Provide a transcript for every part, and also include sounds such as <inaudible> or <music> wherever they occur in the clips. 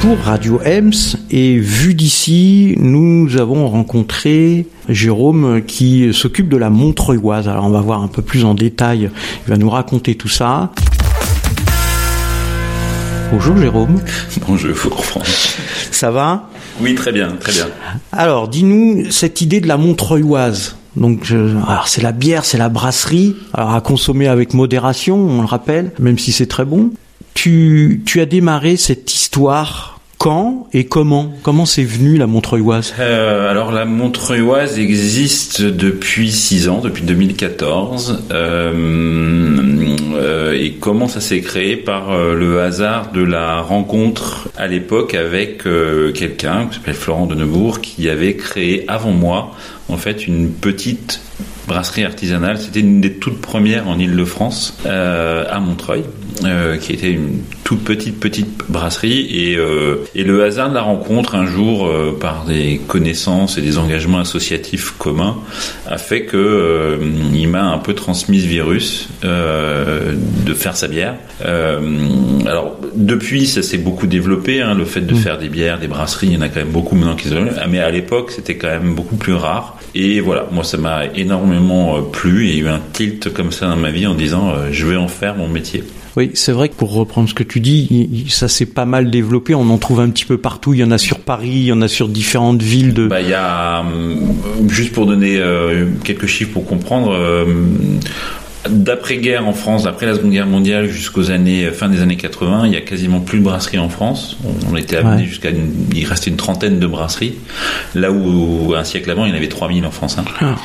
pour Radio Ems et vu d'ici, nous avons rencontré Jérôme qui s'occupe de la Montreuilloise. Alors on va voir un peu plus en détail, il va nous raconter tout ça. Bonjour Jérôme. Bonjour France. Ça va? Oui, très bien, très bien. Alors, dis-nous cette idée de la Montreuilloise. Donc, alors c'est la bière, c'est la brasserie, alors à consommer avec modération, on le rappelle, même si c'est très bon. Tu, as démarré cette histoire quand et comment? Comment c'est venu la Montreuilloise euh, Alors la Montreuilloise existe depuis 6 ans, depuis 2014. Euh, euh, et comment ça s'est créé? Par euh, le hasard de la rencontre à l'époque avec quelqu'un qui s'appelle Florent de Neubourg qui avait créé avant moi en fait une petite brasserie artisanale. C'était une des toutes premières en Ile-de-France, à Montreuil, euh, qui était une toute petite, petite brasserie. Et, euh, et le hasard de la rencontre, un jour, euh, par des connaissances et des engagements associatifs communs, a fait que il m'a un peu transmis ce virus de faire sa bière. alors, depuis, ça s'est beaucoup développé, hein, le fait de mmh. faire des bières, des brasseries, il y en a quand même beaucoup maintenant qui sont... Mais à l'époque, c'était quand même beaucoup plus rare. Et voilà, moi, ça m'a énormément plu. Il y a eu un tilt comme ça dans ma vie en disant, je vais en faire mon métier. Oui, c'est vrai que pour reprendre ce que tu dis, ça s'est pas mal développé. On en trouve un petit peu partout. Il y en a sur Paris, il y en a sur différentes villes. De... Bah, il y a, juste pour donner euh, quelques chiffres pour comprendre, euh, D'après-guerre en France, d'après la Seconde Guerre mondiale jusqu'aux années fin des années 80, il y a quasiment plus de brasseries en France. On était amené ouais. jusqu'à il restait une trentaine de brasseries, là où un siècle avant il y en avait 3000 en France. Hein. Ah.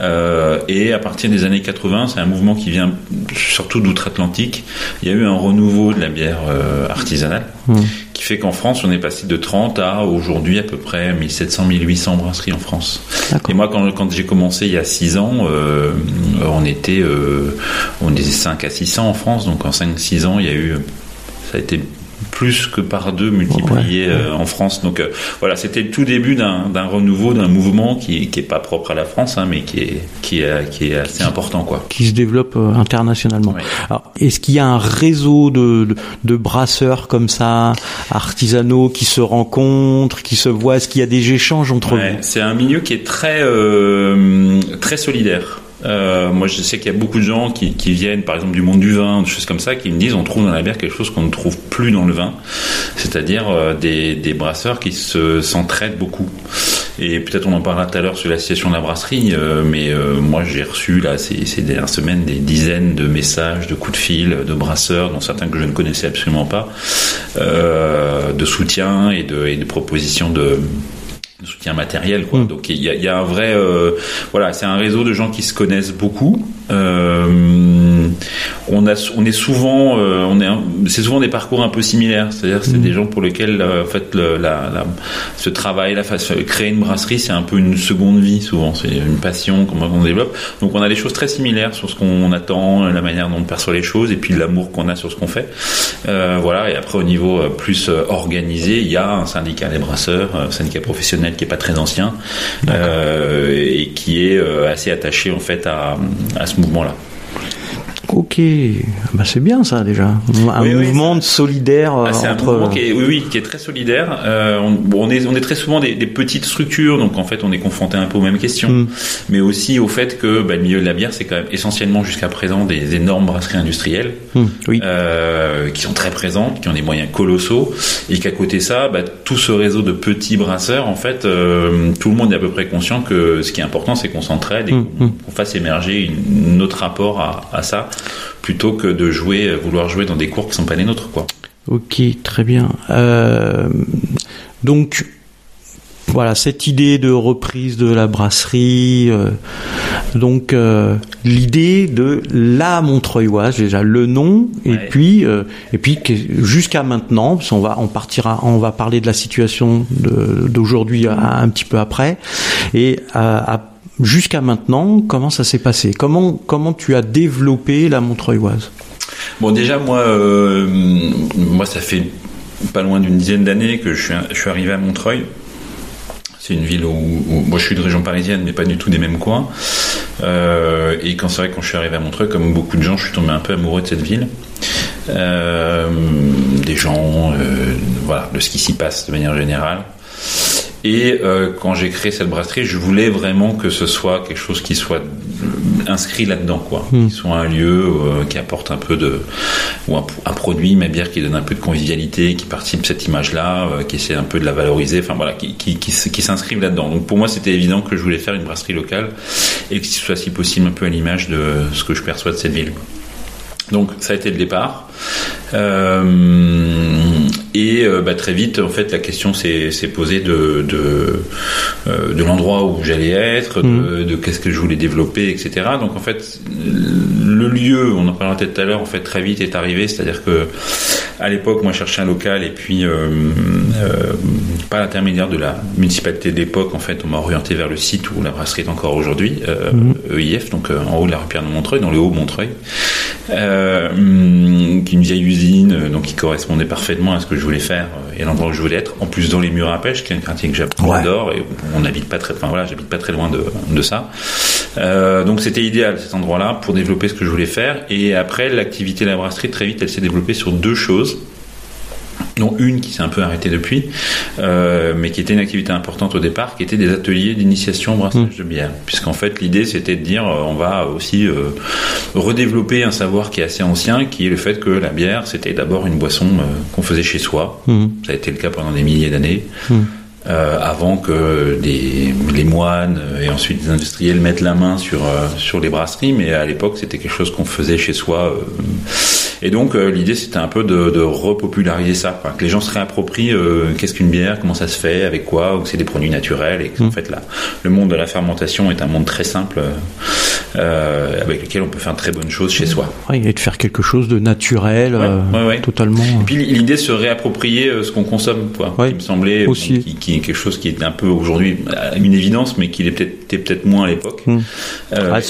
Euh, et à partir des années 80, c'est un mouvement qui vient surtout d'outre-Atlantique. Il y a eu un renouveau de la bière euh, artisanale, mmh. qui fait qu'en France, on est passé de 30 à aujourd'hui à peu près 1700-1800 brasseries en France. Et moi, quand, quand j'ai commencé il y a 6 ans, euh, on était on était 5 à 600 en France. Donc en 5-6 ans, il y a eu ça a été plus que par deux multiplié ouais, euh, en France. Donc euh, voilà, c'était le tout début d'un renouveau, d'un mouvement qui qui est pas propre à la France, hein, mais qui est qui est qui est assez important quoi. Qui se développe euh, internationalement. Est-ce qu'il y a un réseau de, de, de, brasseurs comme ça, artisanaux, qui se rencontrent, qui se voient? Est-ce qu'il y a des échanges entre ouais, C'est un milieu qui est très euh, très solidaire. Euh, moi, je sais qu'il y a beaucoup de gens qui, viennent, par exemple, du monde du vin, des choses comme ça, qui me disent on trouve dans la bière quelque chose qu'on ne trouve plus dans le vin, c'est-à-dire euh, des, des, brasseurs qui se s'entraident beaucoup. Et peut-être on en parlera tout à l'heure sur la situation de la brasserie, euh, mais moi j'ai reçu là ces, dernières semaines des dizaines de messages, de coups de fil, de brasseurs, dont certains que je ne connaissais absolument pas, de soutien et de propositions de de soutien matériel quoi. Mmh. Donc il y a, y a, un vrai euh, voilà, c'est un réseau de gens qui se connaissent beaucoup. Euh, on a on est souvent euh, on est c'est souvent des parcours un peu similaires, c'est-à-dire c'est mmh. des gens pour lesquels euh, en fait le, la, la, ce travail la face créer une brasserie, c'est un peu une seconde vie souvent, c'est une passion comment on développe. Donc on a des choses très similaires sur ce qu'on attend, la manière dont on perçoit les choses et puis l'amour qu'on a sur ce qu'on fait. Euh, voilà, et après au niveau plus organisé, il y a un syndicat des brasseurs, un syndicat professionnel qui est pas très ancien euh, et qui est euh, assez attaché en fait à, à ce mouvement-là. Ok, bah c'est bien ça déjà. Un oui, mouvement oui, solidaire ah, c'est entre. Un mouvement qui est, oui, oui, qui est très solidaire. Euh, on, on, est, on est très souvent des, des, petites structures, donc en fait on est confronté un peu aux mêmes questions, mm. mais aussi au fait que bah, le milieu de la bière c'est quand même essentiellement jusqu'à présent des énormes brasseries industrielles, mm. oui. euh, qui sont très présentes, qui ont des moyens colossaux, et qu'à côté de ça, bah, tout ce réseau de petits brasseurs, en fait, euh, tout le monde est à peu près conscient que ce qui est important c'est qu'on s'entraide et mm. qu'on fasse émerger une, notre rapport à, à ça plutôt que de jouer, vouloir jouer dans des cours qui sont pas les nôtres, quoi. Ok, très bien. Euh, donc voilà cette idée de reprise de la brasserie, euh, donc euh, l'idée de la Montreuilloise déjà le nom et puis euh, et puis jusqu'à maintenant, parce qu'on va on partira, on va parler de la situation d'aujourd'hui un petit peu après et à- jusqu'à maintenant comment ça s'est passé? Comment tu as développé la Montreuilloise Bon, déjà, moi, euh, moi, ça fait pas loin d'une dizaine d'années que je suis, arrivé à Montreuil. C'est une ville où, moi je suis de région parisienne, mais pas du tout des mêmes coins. Euh, et quand c'est vrai quand je suis arrivé à Montreuil, comme beaucoup de gens, je suis tombé un peu amoureux de cette ville. des gens, voilà, de ce qui s'y passe de manière générale. Et euh, quand j'ai créé cette brasserie, je voulais vraiment que ce soit quelque chose qui soit inscrit là-dedans, quoi. Hmm. Qui soit un lieu euh, qui apporte un peu de ou un, produit, ma bière qui donne un peu de convivialité, qui participe de cette image-là, euh, qui essaie un peu de la valoriser. Enfin voilà, qui qui, qui, qui s'inscrivent là-dedans. Donc pour moi, c'était évident que je voulais faire une brasserie locale et que ce soit si possible un peu à l'image de ce que je perçois de cette ville. Donc ça a été le départ. Euh, et euh, bah, très vite, en fait, la question s'est posée de de, euh, de l'endroit où j'allais être, de, de qu'est-ce que je voulais développer, etc. Donc en fait, le lieu, on en parlera peut-être tout à l'heure, en fait, très vite est arrivé. C'est-à-dire que à l'époque, moi, je cherchais un local et puis euh, pas l'intermédiaire de la municipalité d'époque. En fait, on m'a orienté vers le site où la brasserie est encore aujourd'hui, euh, mmh. EIF, donc en haut de la rue Pierre de Montreuil, dans le haut Montreuil, qui est une vieille usine, donc qui correspondait parfaitement à ce que je voulais faire et l'endroit où je voulais être. En plus, dans les murs à pêche, qui est un quartier que j'adore et on n'habite pas très, enfin voilà, j'habite pas très loin de, de ça. donc c'était idéal cet endroit-là pour développer ce que je voulais faire. Et après, l'activité de la brasserie très vite, elle s'est développée sur deux choses dont une qui s'est un peu arrêtée depuis, euh, mais qui était une activité importante au départ, qui était des ateliers d'initiation au brassage de bière. Puisqu'en fait, l'idée, c'était de dire, euh, on va aussi euh, redévelopper un savoir qui est assez ancien, qui est le fait que la bière, c'était d'abord une boisson qu'on faisait chez soi. Mmh. Ça a été le cas pendant des milliers d'années. Mmh. Euh, avant que des, les moines et ensuite les industriels mettent la main sur, euh, sur les brasseries, mais à l'époque c'était quelque chose qu'on faisait chez soi. Euh. Et donc l'idée c'était un peu de, de repopulariser ça, quoi. que les gens se réapproprient qu'est-ce qu'une bière, comment ça se fait, avec quoi, ou que c'est des produits naturels, et qu'en mmh. fait là, le monde de la fermentation est un monde très simple avec lequel on peut faire de très bonnes choses chez soi. Et de faire quelque chose de naturel, totalement. Et puis l'idée de se réapproprier ce qu'on consomme, quoi, qui me semblait aussi. qui quelque chose qui est un peu aujourd'hui une évidence, mais qui était peut-être moins à l'époque. Hmm. Euh,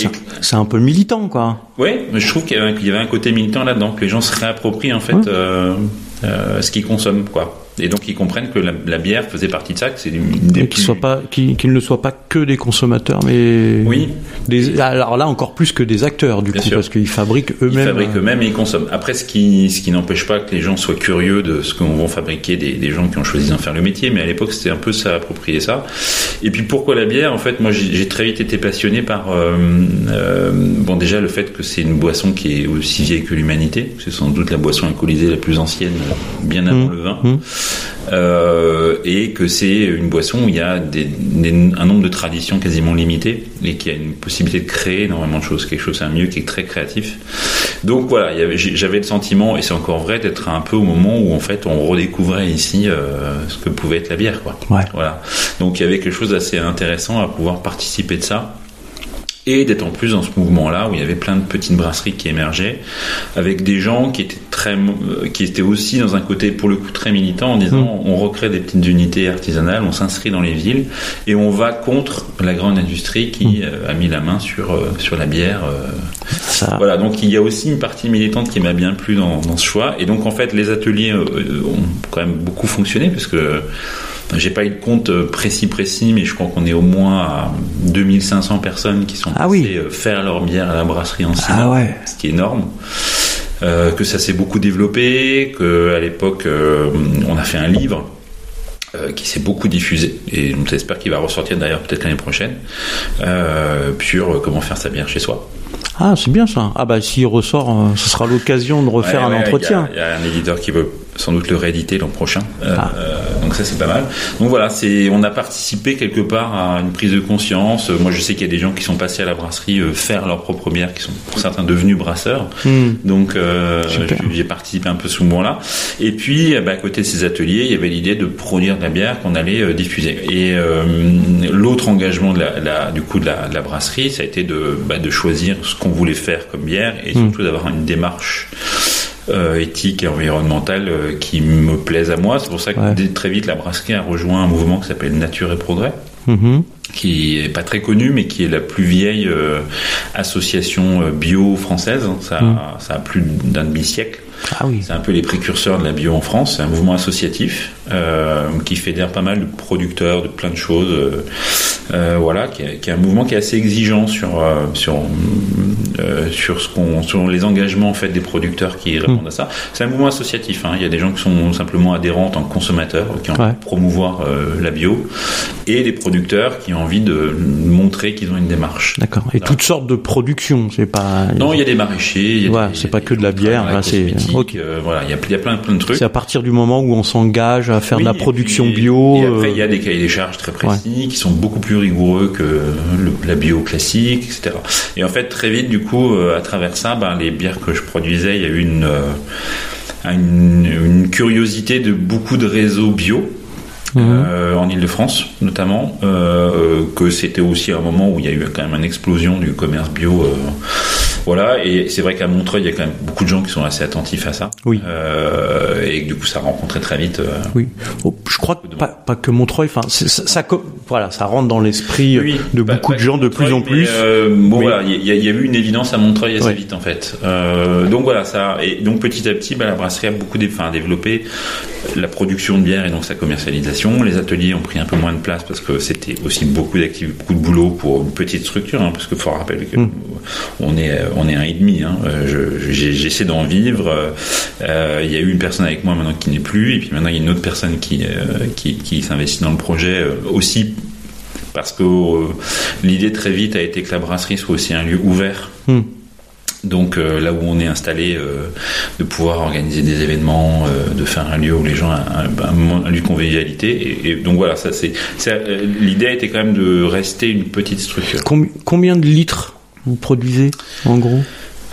c'est un peu militant, quoi. Oui, mais je trouve qu'il y, avait un côté militant là-dedans, que les gens se réapproprient en fait euh, euh, ce qu'ils consomment, quoi et donc ils comprennent que la, bière faisait partie de ça, que c'est des qu'ils soient pas, qu'ils ne soient pas que des consommateurs, mais oui. Des, alors là encore plus que des acteurs du coup, parce qu'ils fabriquent eux-mêmes. Ils fabriquent eux-mêmes et ils consomment. Après, ce qui, ce qui n'empêche pas que les gens soient curieux de ce qu'on va fabriquer des, des, gens qui ont choisi d'en faire le métier, mais à l'époque c'était un peu ça, approprier ça. Et puis pourquoi la bière? En fait, moi j'ai très vite été passionné par euh, euh, bon déjà le fait que c'est une boisson qui est aussi vieille que l'humanité. C'est sans doute la boisson alcoolisée la plus ancienne, bien avant mmh. le vin. Mmh. Euh, et que c'est une boisson où il y a des, un nombre de traditions quasiment limité et qui a une possibilité de créer énormément de choses, quelque chose un mieux qui est très créatif. Donc voilà, j'avais le sentiment, et c'est encore vrai, d'être un peu au moment où en fait on redécouvrait ici euh, ce que pouvait être la bière, quoi. Voilà. Donc il y avait quelque chose d'assez intéressant à pouvoir participer de ça et d'être en plus dans ce mouvement-là où il y avait plein de petites brasseries qui émergeaient, avec des gens qui étaient très, euh, qui étaient aussi dans un côté pour le coup très militant en disant mmh. on recrée des petites unités artisanales, on s'inscrit dans les villes et on va contre la grande industrie qui mmh. euh, a mis la main sur euh, sur la bière. Ça. Voilà, donc il y a aussi une partie militante qui m'a bien plu dans, dans, ce choix et donc en fait les ateliers ont quand même beaucoup fonctionné parce que j'ai pas eu de compte euh, précis précis, mais je crois qu'on est au moins à 2500 personnes qui sont ah passées euh, faire leur bière à la brasserie en six ah ce qui est énorme. Euh, que ça s'est beaucoup développé, que à l'époque euh, on a fait un livre euh, qui s'est beaucoup diffusé et j'espère qu'il va ressortir d'ailleurs peut-être l'année prochaine euh, sur comment faire sa bière chez soi. Ah, c'est bien ça. Ah bah s'il ressort, ce sera l'occasion de refaire un entretien. Il y, a un éditeur qui veut sans doute le rééditer l'an prochain. Euh, ah. donc ça c'est pas mal. Donc voilà, c'est on a participé quelque part à une prise de conscience. Moi je sais qu'il y a des gens qui sont passés à la brasserie euh, faire leur propre bière, qui sont pour certains devenus brasseurs. Hmm. Donc euh, j'ai participé un peu ce moment-là. Et puis bah, à côté de ces ateliers, il y avait l'idée de produire de la bière qu'on allait diffuser. Et l'autre engagement de la, du coup de la, de la, brasserie, ça a été de, bah, de choisir ce qu'on voulait faire comme bière et hmm. surtout d'avoir une démarche euh, éthique et environnementale euh, qui me plaisent à moi. C'est pour ça que très vite la brasserie a rejoint un mouvement qui s'appelle Nature et Progrès. Mm-hmm. qui est pas très connu mais qui est la plus vieille euh, association bio française ça, mm. ça a plus d'un demi siècle ah oui. c'est un peu les précurseurs de la bio en France c'est un mouvement associatif euh, qui fédère pas mal de producteurs de plein de choses. Euh, euh, voilà, qui est, qui est un mouvement qui est assez exigeant sur euh, sur sur ce qu'on sur les engagements en fait des producteurs qui répondent à ça. C'est un mouvement associatif. Hein. Il y a des gens qui sont simplement adhérents en tant que consommateurs, qui ont envie Ouais. de promouvoir la bio, et des producteurs qui ont envie de montrer qu'ils ont une démarche. D'accord. Et toutes sortes de productions, c'est pas. Non, il y a des maraîchers. il y a Ouais, c'est pas que de la bière, là, c'est- euh, voilà, il y a, il y a plein, plein de trucs. C'est à partir du moment où on s'engage à faire de la production puis- bio. Et après, euh, il y a des cahiers des charges très précis qui sont beaucoup plus rigoureux que le- la bio classique, etc. Et en fait, très vite, du coup, euh, à travers ça, ben, les bières que je produisais, il y a eu une, euh, une, une curiosité de beaucoup de réseaux bio. Mhm. euh, en Ile-de-France notamment, euh, que c'était aussi un moment où il y a eu quand même une explosion du commerce bio. euh, voilà, et c'est vrai qu'à Montreuil, il y a quand même beaucoup de gens qui sont assez attentifs à ça. Oui. Euh, et que du coup, ça a rencontré très vite. euh, Oui. Oh, je crois que pas, pas que Montreuil. Enfin, ça, ça voilà, ça rentre dans l'esprit Oui, de beaucoup de gens de plus en plus. euh, bon voilà, il y, a- il y a eu une évidence à Montreuil assez Ouais. vite en fait. Euh, donc voilà ça. Et donc petit à petit, bah, la brasserie a beaucoup dé- enfin, développé la production de bière et donc sa commercialisation. Les ateliers ont pris un peu moins de place parce que c'était aussi beaucoup d'activités, beaucoup de boulot pour une petite structure. Hein, parce qu'il faut rappeler que Mm. on est euh, on est un et demi. Hein. Euh, je- J'essaie d'en vivre. Euh, Il y a eu une personne avec moi maintenant qui n'est plus, et puis maintenant il y a une autre personne qui euh, qui, qui s'investit dans le projet euh, aussi parce que euh, l'idée très vite a été que la brasserie soit aussi un lieu ouvert. Hmm. Donc euh, là où on est installé, euh, de pouvoir organiser des événements, euh, de faire un lieu où les gens un, un, un moment- un lieu de convivialité. Et, et donc voilà, ça c'est euh, l'idée était quand même de rester une petite structure. Com- combien de litres? Vous produisez en gros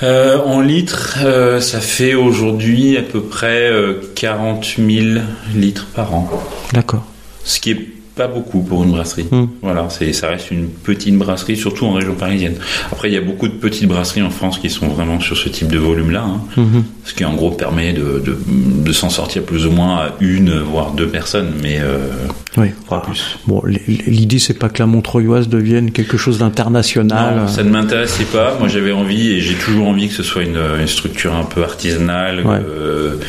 Euh, en litres, euh, ça fait aujourd'hui à peu près euh, 40 000 litres par an, D'accord. ce qui est pas beaucoup pour une brasserie. Hmm. Voilà, c'est, ça reste une petite brasserie, surtout en région parisienne. Après, il y a beaucoup de petites brasseries en France qui sont vraiment sur ce type de volume-là, hein, Mhm. ce qui en gros permet de, de, de s'en sortir plus ou moins à une, voire deux personnes, mais euh, Oui. plus. Bon, l'idée c'est pas que la Montreuilloise devienne quelque chose d'international. Non, ça ne m'intéressait pas. Moi, j'avais envie et j'ai toujours envie que ce soit une, une structure un peu artisanale, Ouais. que,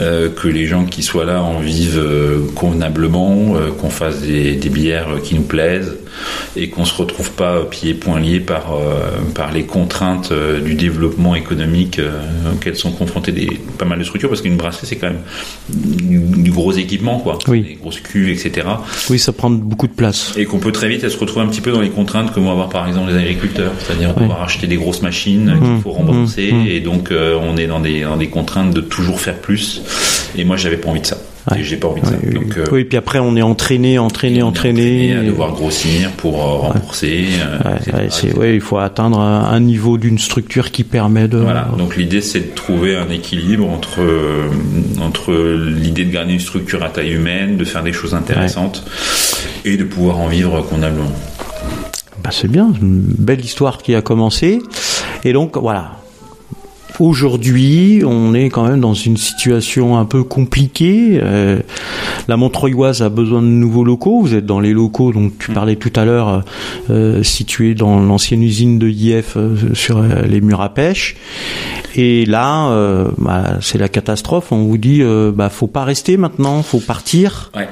euh, que les gens qui soient là en vivent euh, convenablement, euh, qu'on fasse des, des bières qui nous plaisent et qu'on se retrouve pas pieds et poings liés par euh, par les contraintes euh, du développement économique euh, auxquelles sont confrontées des pas mal de structures parce qu'une brasserie c'est quand même du, du gros équipement quoi, Oui. des grosses cuves etc. Oui, ça prend beaucoup de place. Et qu'on peut très vite se retrouver un petit peu dans les contraintes que vont avoir par exemple les agriculteurs, c'est-à-dire Oui. devoir acheter des grosses machines Mmh, qu'il faut rembourser, mmh, mmh. et donc euh, on est dans des, dans des contraintes de toujours faire plus. Et moi j'avais pas envie de ça. Ouais. Et j'ai pas envie de ça. Donc, euh, oui, puis après on est entraîné, entraîné, on est entraîné. à devoir grossir pour euh, rembourser. euh, Ouais, il faut atteindre un, un niveau d'une structure qui permet de. Voilà. Donc l'idée c'est de trouver un équilibre entre entre l'idée de garder une structure à taille humaine, de faire des choses intéressantes et de pouvoir en vivre convenablement. Bah, c'est bien, une belle histoire qui a commencé. Et donc voilà. Aujourd'hui, on est quand même dans une situation un peu compliquée. Euh, la Montreuilloise a besoin de nouveaux locaux. Vous êtes dans les locaux, donc tu parlais tout à l'heure, euh, situés dans l'ancienne usine de IF euh, sur euh, les murs à pêche. Et là, euh, bah, c'est la catastrophe. On vous dit, euh, bah, faut pas rester maintenant, faut partir. Ouais.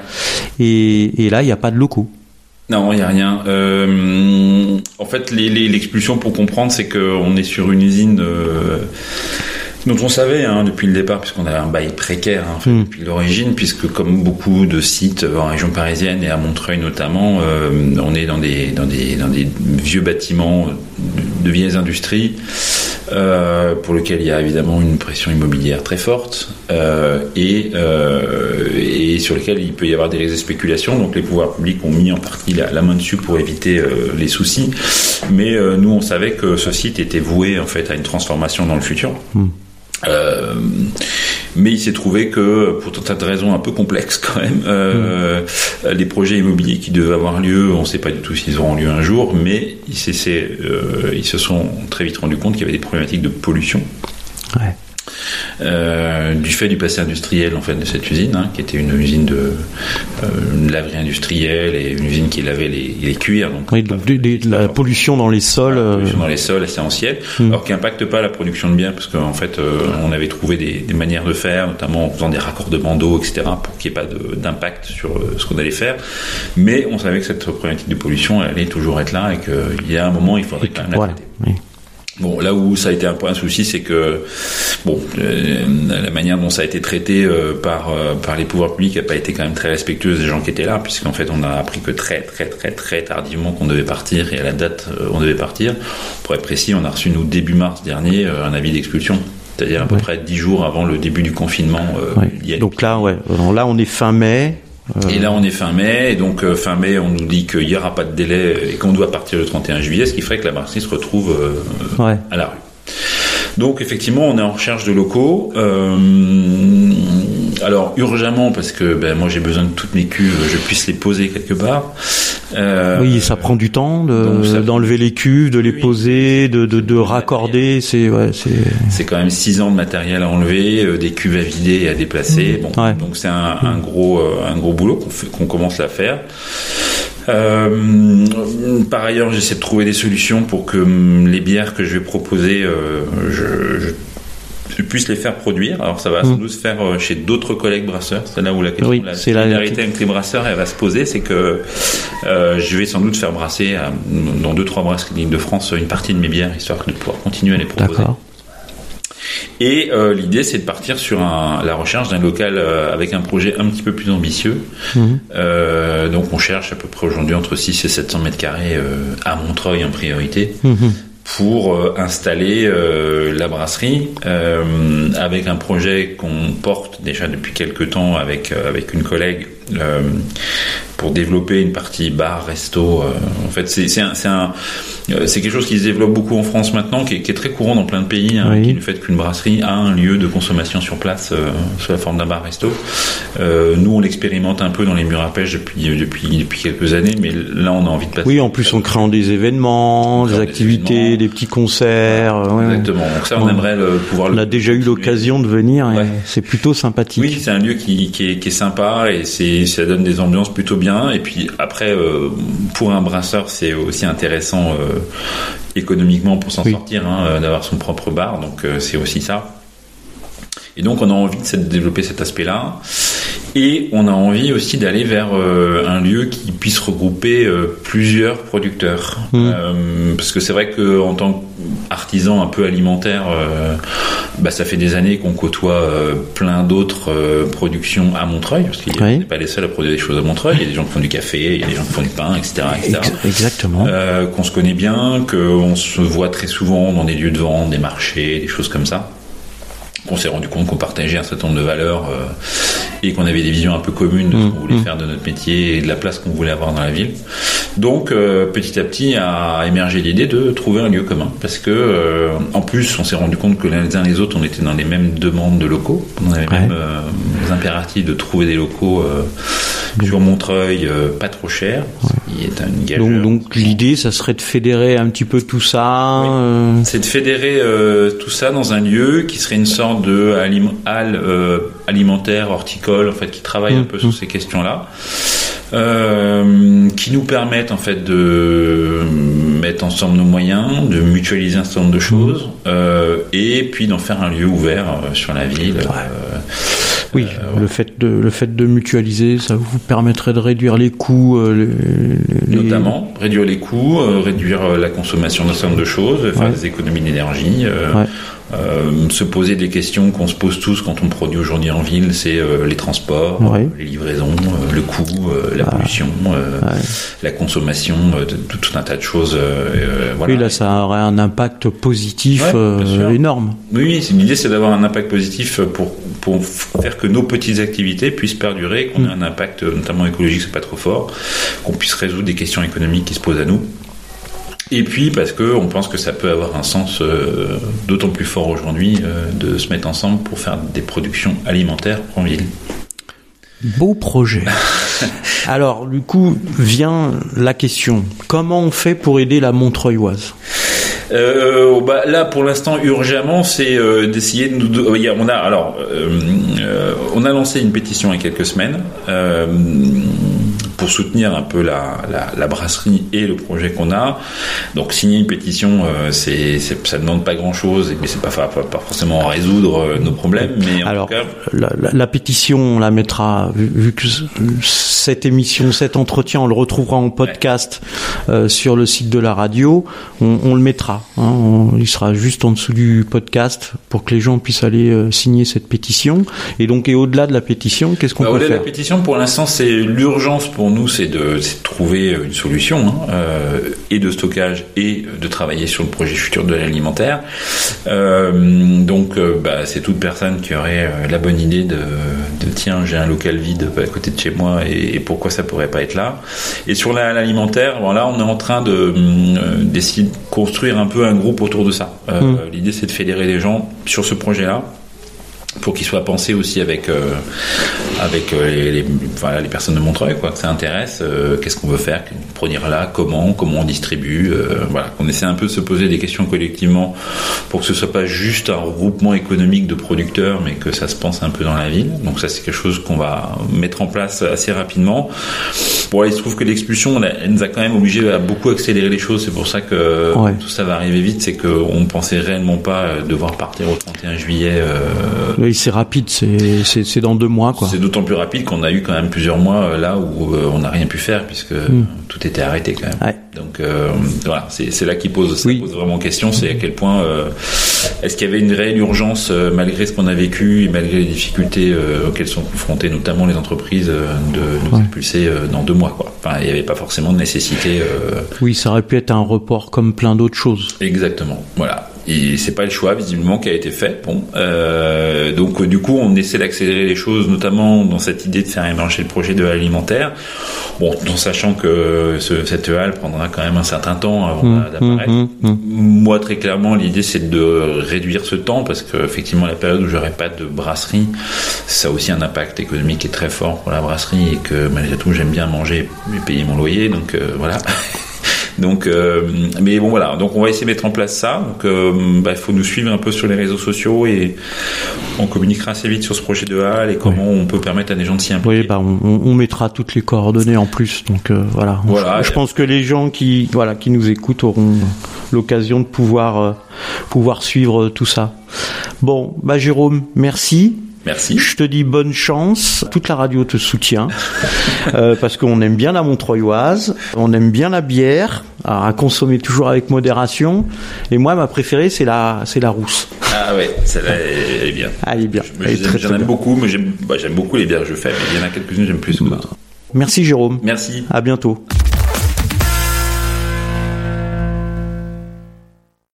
Et, et là, il n'y a pas de locaux. Non, il n'y a rien. Euh, en fait, l'expulsion, pour comprendre, c'est qu'on est sur une usine euh, dont on savait hein, depuis le départ, puisqu'on avait un bail précaire hein, en fait, Mm. depuis l'origine, puisque comme beaucoup de sites en région parisienne et à Montreuil notamment, euh, on est dans des, dans, des, dans des vieux bâtiments de, de vieilles industries, euh, pour lesquels il y a évidemment une pression immobilière très forte, euh, et, et sur lesquels il peut y avoir des spéculations. Donc les pouvoirs publics ont mis en partie la, la main dessus pour éviter les soucis. Mais nous, on savait que ce site était voué en fait à une transformation dans le futur. Mm. Euh, mais il s'est trouvé que, pour tout un tas de raisons un peu complexes quand même, euh, les projets immobiliers qui devaient avoir lieu, on ne sait pas du tout s'ils auront lieu un jour, mais ils, euh, ils se sont très vite rendus compte qu'il y avait des problématiques de pollution. Ouais. Euh, du fait du passé industriel en fait de cette usine, hein, qui était une usine de euh, une laverie industrielle et une usine qui lavait les, les cuirs. Donc, oui, de la pollution dans les sols. la euh, pollution dans les sols assez ancienne, Mm. alors qui impacte pas la production de biens, parce qu'en fait, euh, on avait trouvé des, des manières de faire, notamment en faisant des raccordements d'eau, etc., pour qu'il n'y ait pas d'impact sur ce qu'on allait faire. Mais on savait que cette problématique de pollution elle allait toujours être là et qu'il y a un moment, il faudrait quand même la voilà. traiter. oui. Bon, là où ça a été un un souci, c'est que bon, euh, la manière dont ça a été traité euh, par euh, par les pouvoirs publics n'a pas été quand même très respectueuse des gens qui étaient là, puisqu'en fait on a appris que très très très très tardivement qu'on devait partir et à la date euh, on devait partir. Pour être précis, on a reçu nous début mars dernier euh, un avis d'expulsion, c'est-à-dire à peu Ouais. près dix jours avant le début du confinement. euh, Ouais. Donc là, ouais. Alors là, on est fin mai. Euh, et là, on est fin mai, et donc euh, fin mai, on nous dit qu'il n'y aura pas de délai et qu'on doit partir le 31 juillet, ce qui ferait que la brasserie se retrouve euh, ouais. à la rue. Donc effectivement, on est en recherche de locaux. Euh, alors urgemment parce que ben, moi j'ai besoin de toutes mes cuves, je puisse les poser quelque part. Euh, Oui, ça prend du temps de- d'enlever les cuves, de les Oui. poser, de, de, de raccorder. C'est ouais, c'est quand même six ans de matériel à enlever, euh, des cuves à vider et à déplacer. Bon, Ouais. donc c'est un, un gros euh, un gros boulot qu'on qu'on commence à faire. Euh, par ailleurs, j'essaie de trouver des solutions pour que hum, les bières que je vais proposer, je, je- je puisse les faire produire. Alors ça va sans Mm. doute se faire euh, chez d'autres collègues brasseurs. C'est là où la question Oui, de la solidarité avec les brasseurs elle va se poser. C'est que euh, je vais sans doute faire brasser à- dans deux trois brasseries de France une partie de mes bières histoire de pouvoir continuer à les proposer. Et euh, l'idée, c'est de partir sur un- la recherche d'un local euh, avec un projet un petit peu plus ambitieux. Euh, donc, on cherche à peu près aujourd'hui entre 6 et 700 mètres carrés euh, à Montreuil en priorité Mhm. Pour euh, installer euh, la brasserie euh, avec un projet qu'on porte déjà depuis quelques temps avec avec une collègue euh, pour développer une partie bar resto euh, en fait c'est c'est un, c'est un euh, c'est quelque chose qui se développe beaucoup en France maintenant qui est, qui est très courant dans plein de pays hein, Oui. qui est le fait qu'une brasserie a un lieu de consommation sur place euh, sous la forme d'un bar resto nous on l'expérimente un peu dans les murs à pêche depuis depuis depuis quelques années mais là on a envie de passer Oui, en plus en créant des événements, En des activités, événements. des petits concerts. ouais, ouais. Exactement. Donc ça, on Ouais. aimerait le, pouvoir. On le a déjà eu l'occasion de venir et c'est plutôt sympathique. Oui, c'est un lieu qui, qui, est, qui est sympa et c'est ça donne des ambiances plutôt bien. Et puis après, euh, pour un brasseur, c'est aussi intéressant euh, économiquement pour s'en Oui. sortir, hein, euh, d'avoir son propre bar. Donc c'est aussi ça. Et donc on a envie de, développer cet aspect-là. Et on a envie aussi d'aller vers euh, un lieu qui puisse regrouper euh, plusieurs producteurs. Mm. Euh, parce que c'est vrai que en tant qu'artisan un peu alimentaire, bah, ça fait des années qu'on côtoie plein d'autres productions à Montreuil, parce qu'on Oui. n'est pas les seuls à produire des choses à Montreuil. Il y a des gens qui font du café, il y a des gens qui font du pain, etc. etc. Ex- exactement. Qu'on se connaît bien, qu'on se voit très souvent dans des lieux de vente, des marchés, des choses comme ça. Qu'on s'est rendu compte qu'on partageait un certain nombre de valeurs euh, et qu'on avait des visions un peu communes de ce Mmh, qu'on voulait mmh. faire de notre métier et de la place qu'on voulait avoir dans la ville. Donc euh, petit à petit a émergé l'idée de trouver un lieu commun parce que euh, en plus on s'est rendu compte que les uns les autres on était dans les mêmes demandes de locaux, on avait Ouais. même euh, les impératifs de trouver des locaux euh, sur Montreuil euh, pas trop cher, qui est gageure. Donc, donc l'idée, ça serait de fédérer un petit peu tout ça. Oui. euh, C'est de fédérer euh, tout ça dans un lieu qui serait une sorte de alim- halle euh, alimentaire, horticole, en fait, qui travaille un Mhm. peu sur ces questions-là, euh, qui nous permettent en fait de mettre ensemble nos moyens, de mutualiser un certain nombre de choses, euh, et puis d'en faire un lieu ouvert sur la ville. euh, oui, le fait de le fait de mutualiser, ça vous permettrait de réduire les coûts, euh, les- les- Notamment, réduire les coûts, euh, réduire euh, la consommation d'un certain nombre de choses, faire Ouais. des économies d'énergie, euh, Ouais. Euh, se poser des questions qu'on se pose tous quand on produit aujourd'hui en ville, c'est euh, les transports, les livraisons, euh, le coût, la pollution, euh, Ouais. la consommation, de, de tout un tas de choses. voilà. Oui, là, ça aurait un impact positif Ouais, énorme. Oui, l'idée c'est d'avoir un impact positif pour, pour faire que nos petites activités puissent perdurer, qu'on ait un impact notamment écologique, c'est pas trop fort, qu'on puisse résoudre des questions économiques qui se posent à nous. Et puis parce que on pense que ça peut avoir un sens euh, d'autant plus fort aujourd'hui euh, de se mettre ensemble pour faire des productions alimentaires en ville. Beau projet. <laughs> Alors, du coup, vient la question comment on fait pour aider la Montreuilloise euh, bah, Là, pour l'instant, urgemment, c'est euh, d'essayer de nous. on a alors, on a lancé une pétition il y a quelques semaines pour soutenir un peu la, la, brasserie et le projet qu'on a. Donc signer une pétition, euh, c'est, ça ne demande pas grand-chose, mais c'est pas, pas, pas forcément résoudre euh, nos problèmes. Mais Alors, la, la, pétition, on la mettra, vu, que cette émission, cet entretien, on le retrouvera en podcast euh, sur le site de la radio, on, on le mettra. Hein, il sera juste en dessous du podcast pour que les gens puissent aller euh, signer cette pétition. Et donc, et au-delà de la pétition, qu'est-ce qu'on bah, peut faire Au-delà de la pétition, pour l'instant, c'est l'urgence pour nous, c'est de, trouver une solution hein, euh, et de stockage et de travailler sur le projet futur de l'alimentaire. Euh, donc, euh, bah, c'est toute personne qui aurait la bonne idée de, tiens, j'ai un local vide à côté de chez moi et, pourquoi ça pourrait pas être là. Et sur l'alimentaire, voilà, on est en train de d'essayer de construire un peu un groupe autour de ça. Mmh. L'idée, c'est de fédérer les gens sur ce projet-là pour qu'il soit pensé aussi avec euh, avec euh, les, les, voilà, les personnes de Montreuil quoi que ça intéresse euh, qu'est-ce qu'on veut faire produire là comment comment on distribue voilà. Qu'on essaie un peu de se poser des questions collectivement pour que ce soit pas juste un regroupement économique de producteurs mais que ça se pense un peu dans la ville. Donc ça c'est quelque chose qu'on va mettre en place assez rapidement. Bon il se trouve que l'expulsion elle nous a quand même obligé à beaucoup accélérer les choses. C'est pour ça que tout ça va arriver vite. C'est qu'on pensait réellement pas devoir partir au 31 juillet oui, c'est rapide, c'est dans deux mois. quoi. C'est d'autant plus rapide qu'on a eu quand même plusieurs mois euh, là où euh, on n'a rien pu faire puisque hmm. tout était arrêté quand même. Donc euh, voilà, c'est là qui pose, vraiment question, c'est à quel point est-ce qu'il y avait une réelle urgence malgré ce qu'on a vécu et malgré les difficultés auxquelles sont confrontées notamment les entreprises de nous expulser dans deux mois quoi. Enfin, il n'y avait pas forcément de nécessité. Oui, ça aurait pu être un report comme plein d'autres choses. Exactement. Voilà. C'est pas le choix visiblement qui a été fait. Bon, euh, donc du coup, on essaie d'accélérer les choses, notamment dans cette idée de faire émerger le projet de l'alimentaire. Bon, en sachant que ce, cette halle prendra quand même un certain temps avant mmh, d'apparaître. Mmh, mmh, Moi, très clairement, l'idée c'est de réduire ce temps parce que effectivement, la période où j'aurai pas de brasserie, ça a aussi un impact économique qui est très fort pour la brasserie et que malgré tout, j'aime bien manger et payer mon loyer, donc euh, voilà. <laughs> Donc, euh, mais bon voilà, donc on va essayer de mettre en place ça. Donc, euh, bah, il faut nous suivre un peu sur les réseaux sociaux et on communiquera assez vite sur ce projet de halle et comment on peut permettre à des gens de s'y impliquer. Oui, bah, on, mettra toutes les coordonnées en plus. Donc euh, voilà. voilà. Je, pense que les gens qui voilà qui nous écoutent auront l'occasion de pouvoir pouvoir suivre tout ça. Bon, bah Jérôme, merci. Merci. Je te dis bonne chance. Toute la radio te soutient <laughs> euh, parce qu'on aime bien la Montreuilloise, on aime bien la bière, à consommer toujours avec modération. Et moi, ma préférée, c'est la, c'est la rousse. Ah ouais, celle-là, elle est bien. Ah, elle est bien. J'en aime beaucoup, mais j'aime, bah, j'aime beaucoup les bières que je fais. Mais il y en a quelques-unes que j'aime plus. Merci Jérôme. Merci. À bientôt.